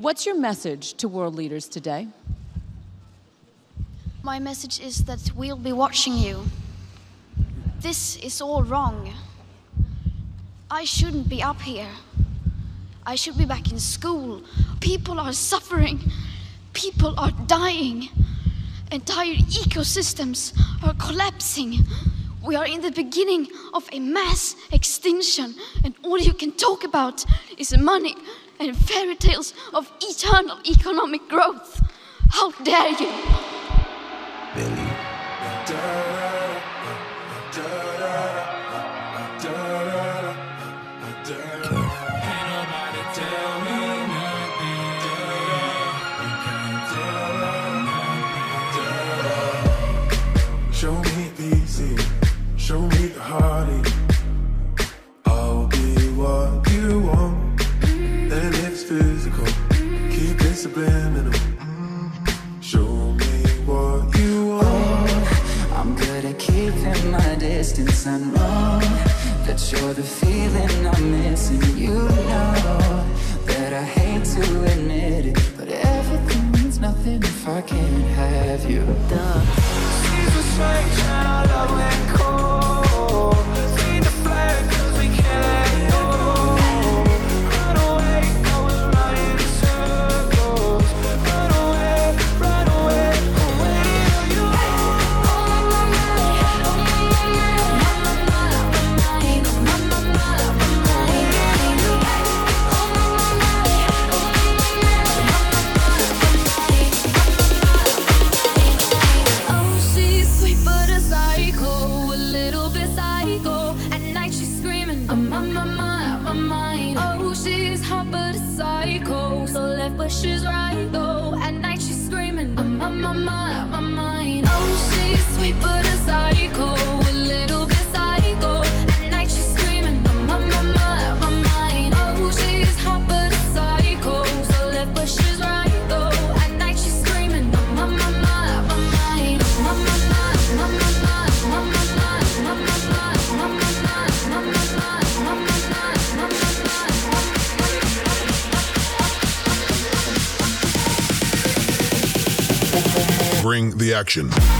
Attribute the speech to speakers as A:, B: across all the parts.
A: What's your message to world leaders today?
B: My message is that we'll be watching you. This is all wrong. I shouldn't be up here. I should be back in school. People are suffering. People are dying. Entire ecosystems are collapsing. We are in the beginning of a mass extinction, and all you can talk about is money and fairy tales of eternal economic growth. How dare you!
C: Subliminal. Show me what you want.
D: I'm good at keeping my distance. I know that you're the feeling I'm missing. You know that I hate to admit it, but everything means nothing if I can't have you.
E: Seasons change and our love went cold. Feed the flame 'cause we can't
F: the action.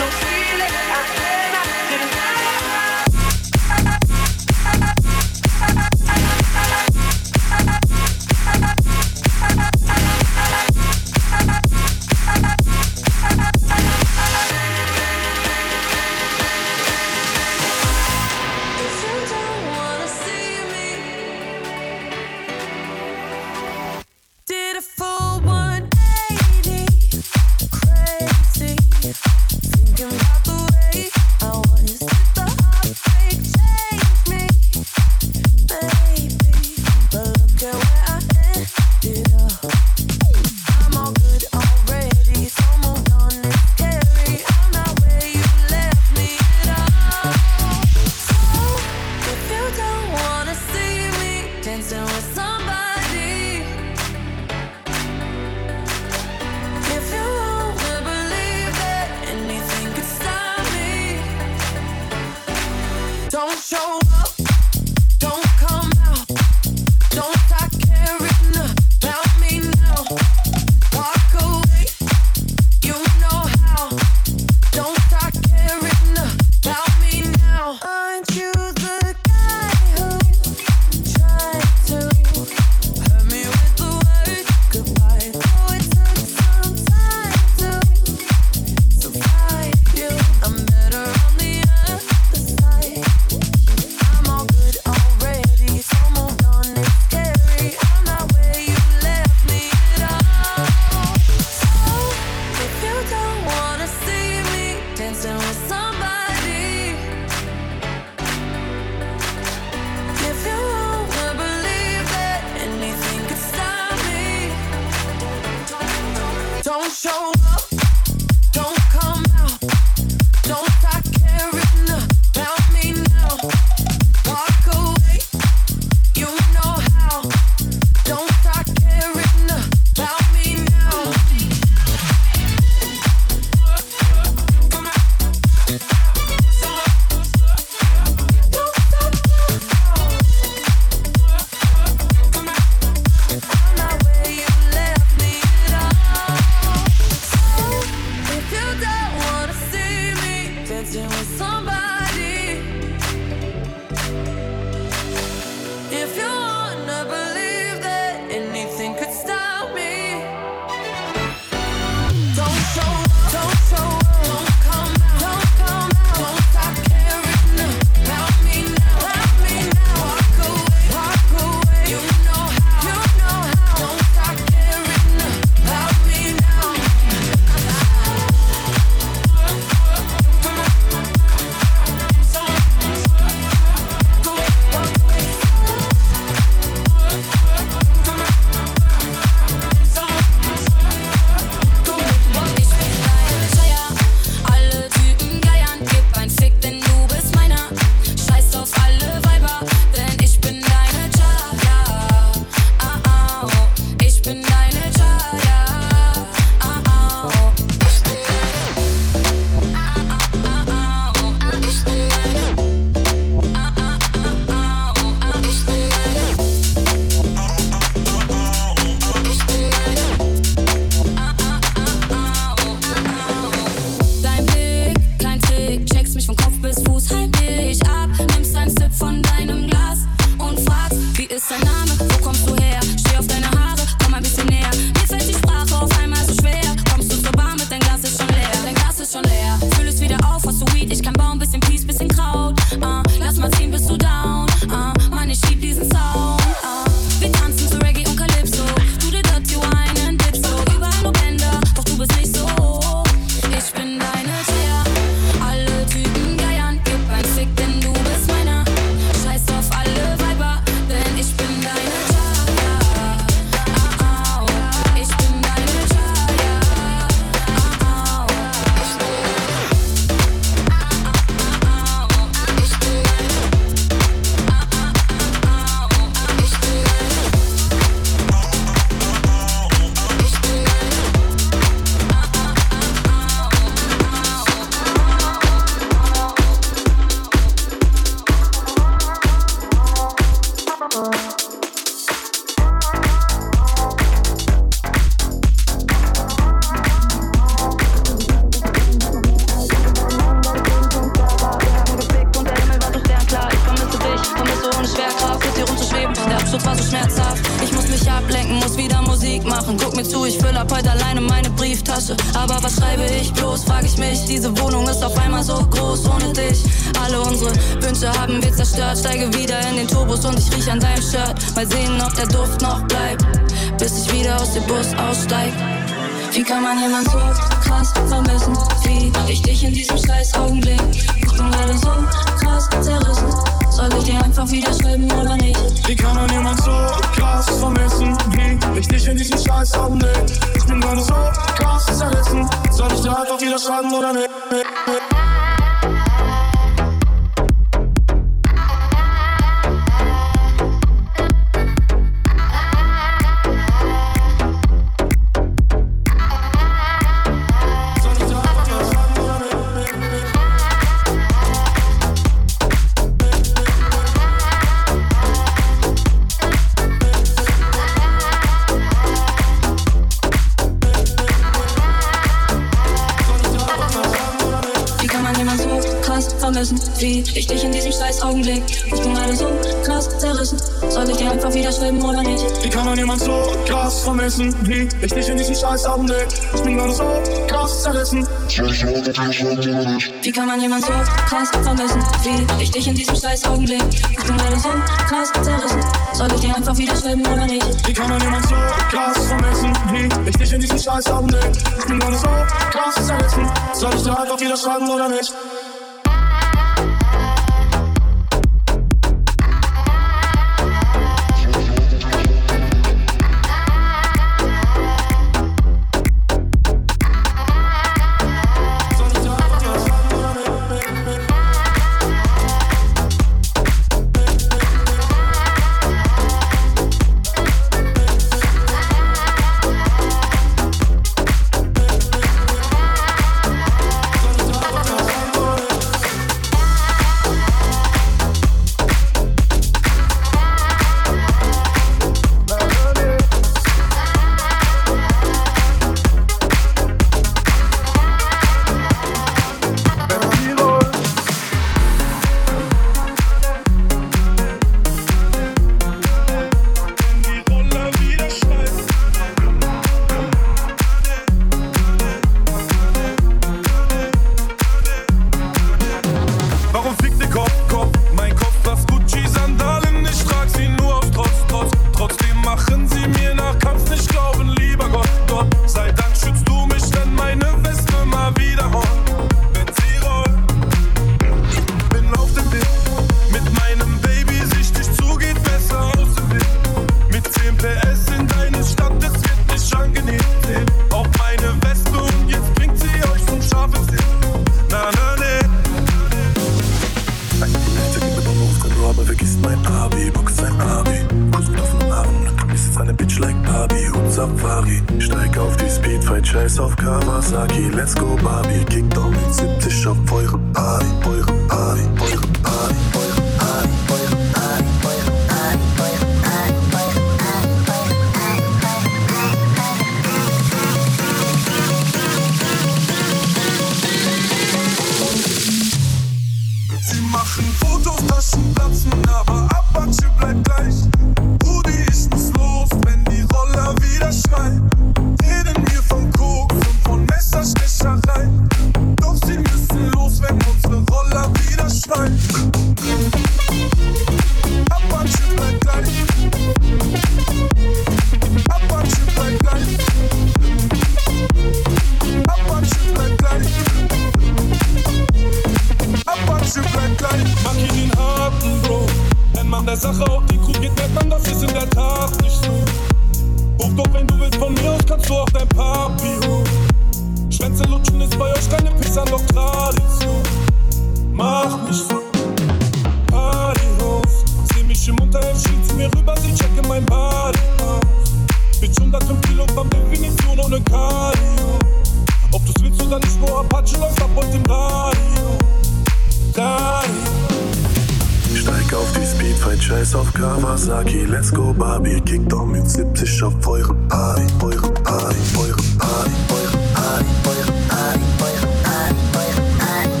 C: Lucky, let's go Barbie. kick auch mit 70 auf eure Party, eure Party, eure Party, eure Party, eure Party, eure Party, eure Party, eure Party,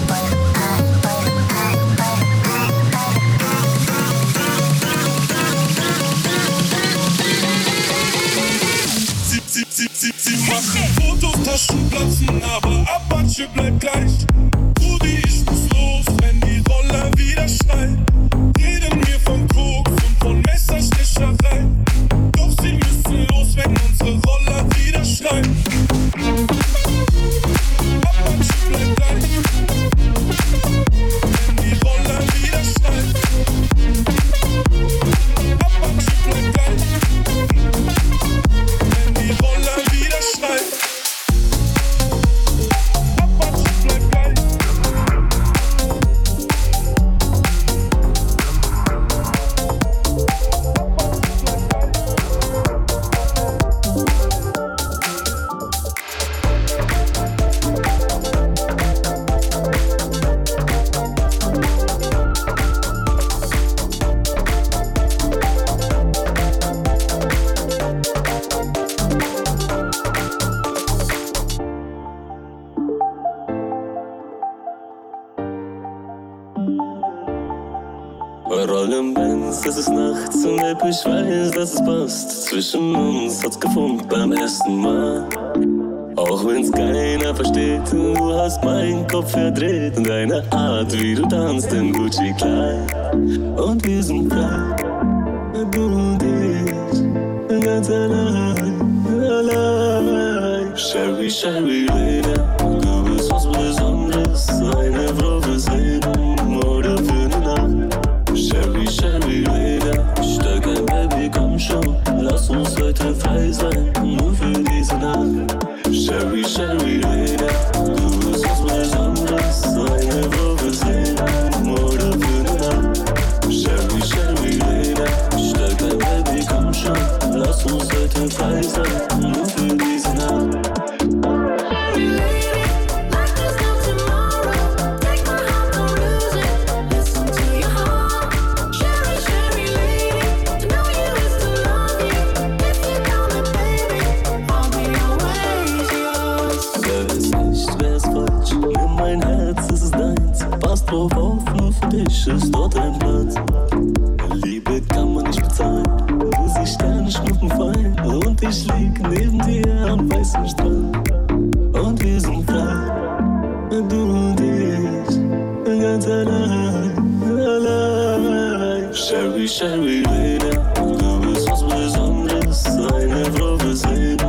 C: eure Party,
G: Sie, sie machen Fotos, Taschen platzen, aber Apache bleibt gleich. Rudi, ich muss los, wenn die Roller wieder
H: schneiden. Zwischen uns hat's gefunkt beim ersten Mal. Auch wenn's keiner versteht, du hast meinen Kopf verdreht und deine Art, wie du tanzt im Gucci-Kleid. Und wir sind frei.
I: dzisiaj wyjmie Były sens bez omrys, najnewrowy zejdę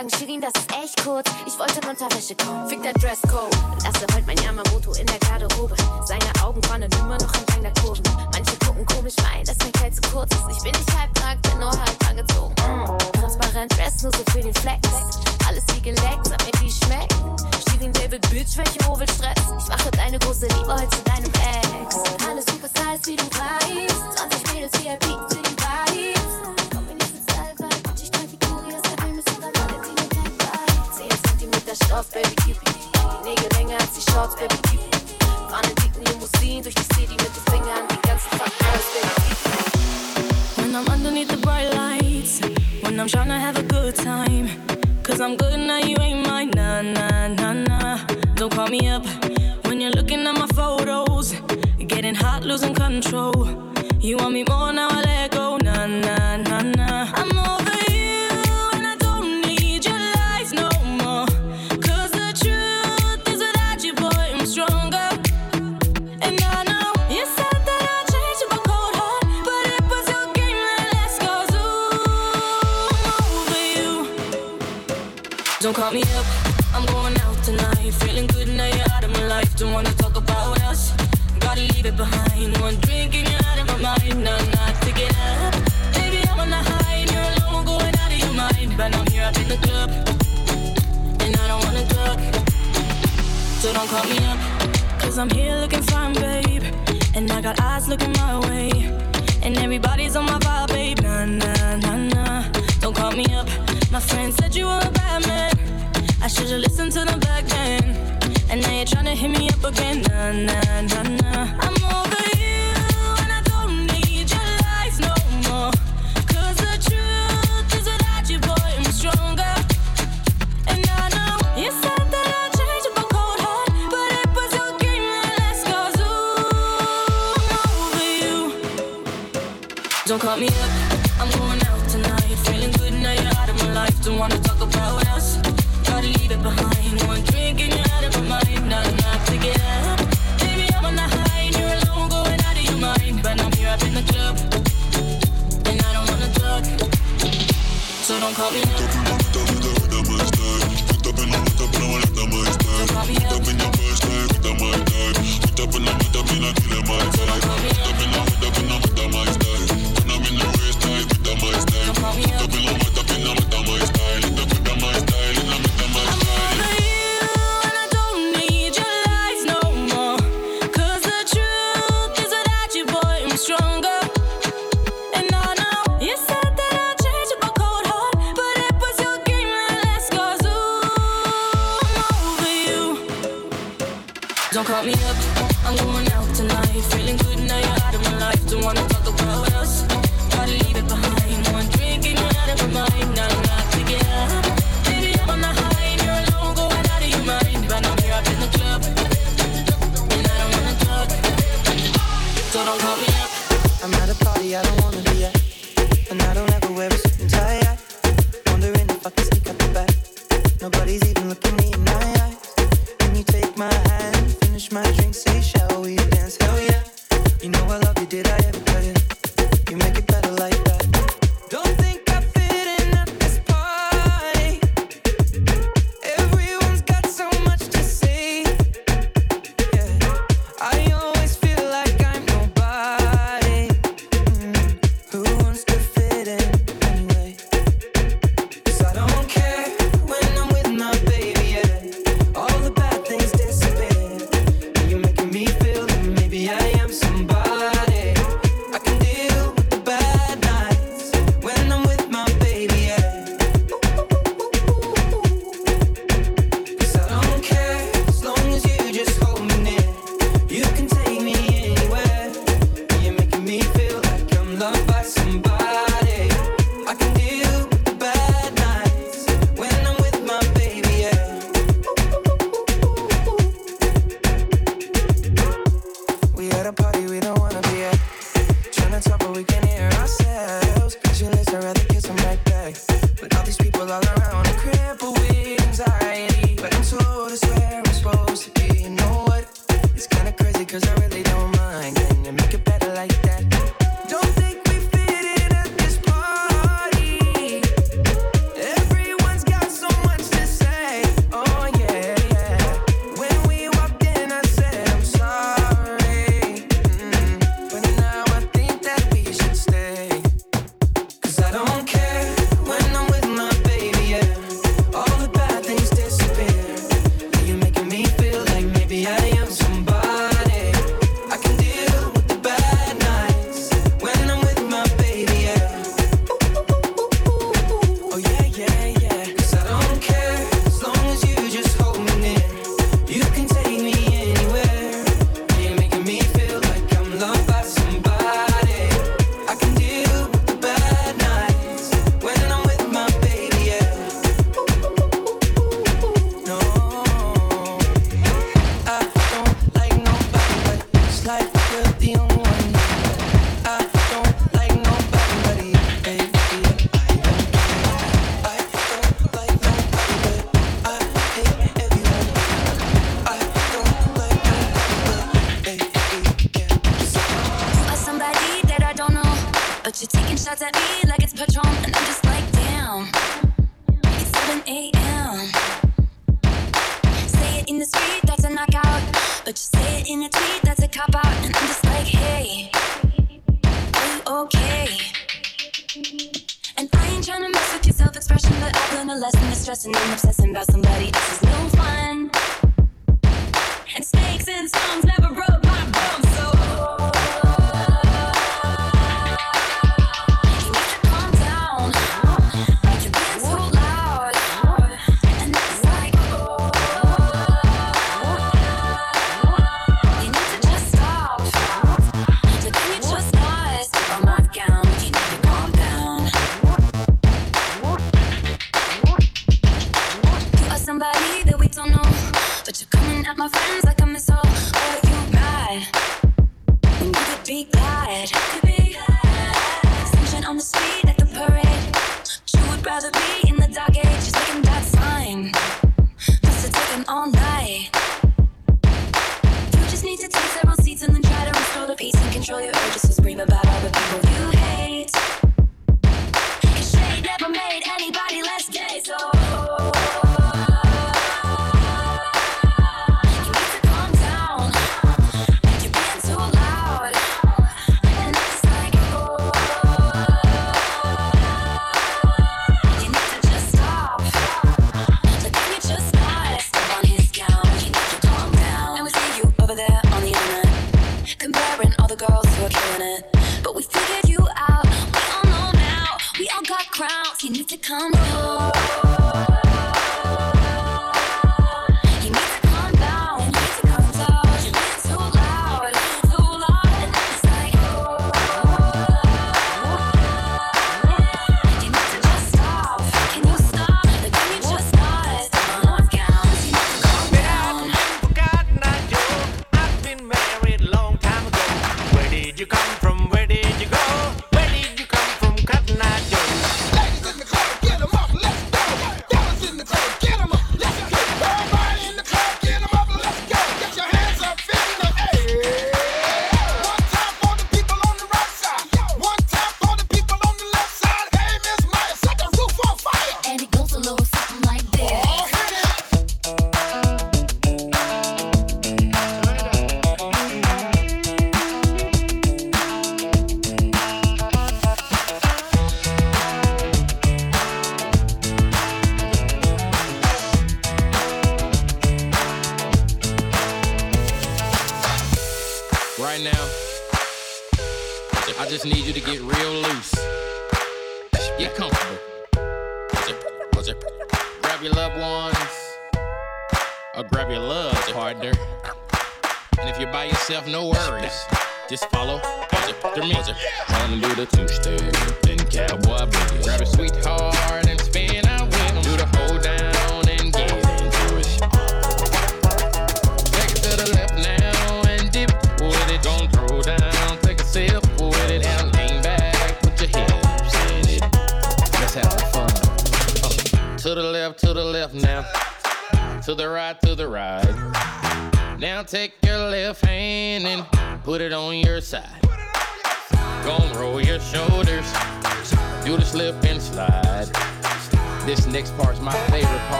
I: sagen, Shirin, das ist echt kurz. Ich wollte in Unterwäsche kommen. Fick der Dresscode.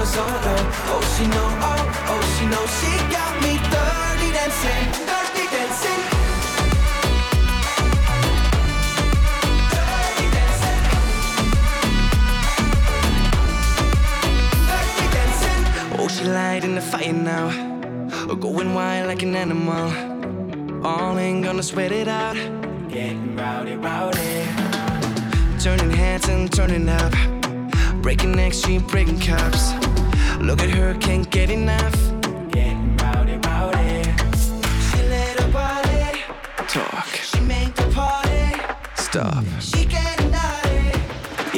J: cause
K: oh
L: she know, oh, oh she know She got me dirty dancing, dirty dancing Oh, she light in the fire now. Going wild like an animal. All ain't gonna sweat it out. Getting rowdy, rowdy. Turning heads and turning up. Breaking necks, she breaking cups. Look at her, can't get enough. She talk. She the party stop. She getting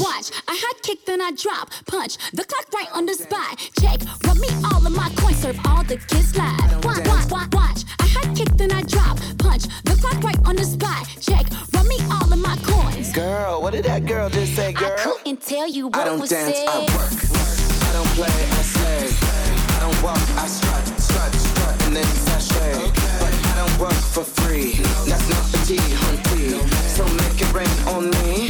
M: Watch, I hot kick, then I drop. Punch the clock right on the spot. Check, rub me all of my coins, serve all the kids live. Watch, watch, watch, watch. I hot kick, then I drop. Punch the clock right on the spot. Check, rub me all of my coins.
N: Girl, what did that girl just say, girl?
M: I couldn't tell you what
N: I don't dance,
M: said.
N: I work. I don't play, I slay. I don't walk, I strut, strut, strut, and then sashay. Okay. But I don't work for free. That's not the tea, hunty. So make it rain on me.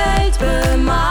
O: altijd bemaakt.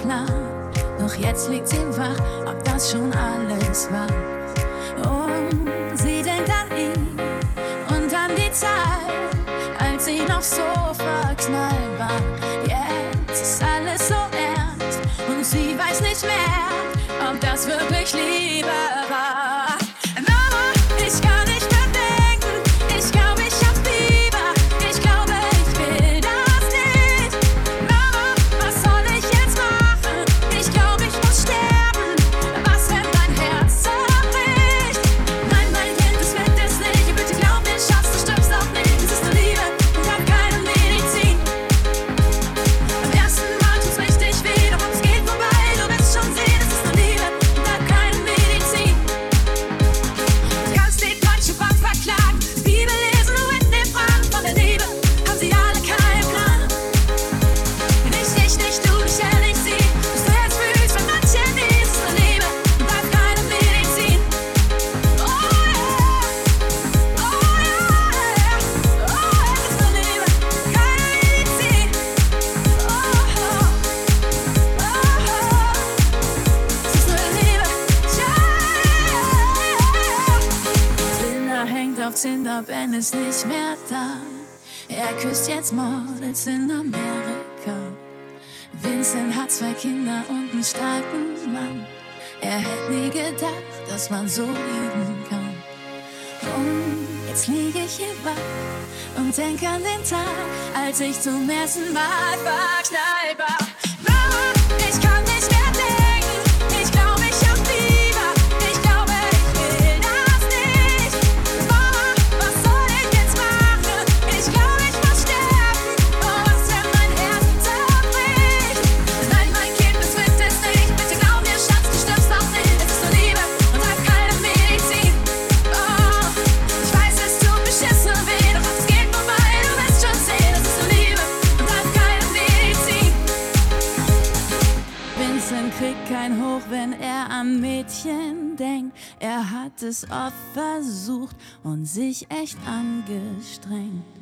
O: klar. Doch jetzt liegt sie wach, ob das schon alles war. Und sie denkt an ihn und an die Zeit, als sie noch so verknallt war. Jetzt ist alles so ernst und sie weiß nicht mehr. dass man so lieben kann. Und jetzt liege ich hier wach und denke an den Tag, als ich zum ersten Mal verknallt es oft versucht und sich echt angestrengt.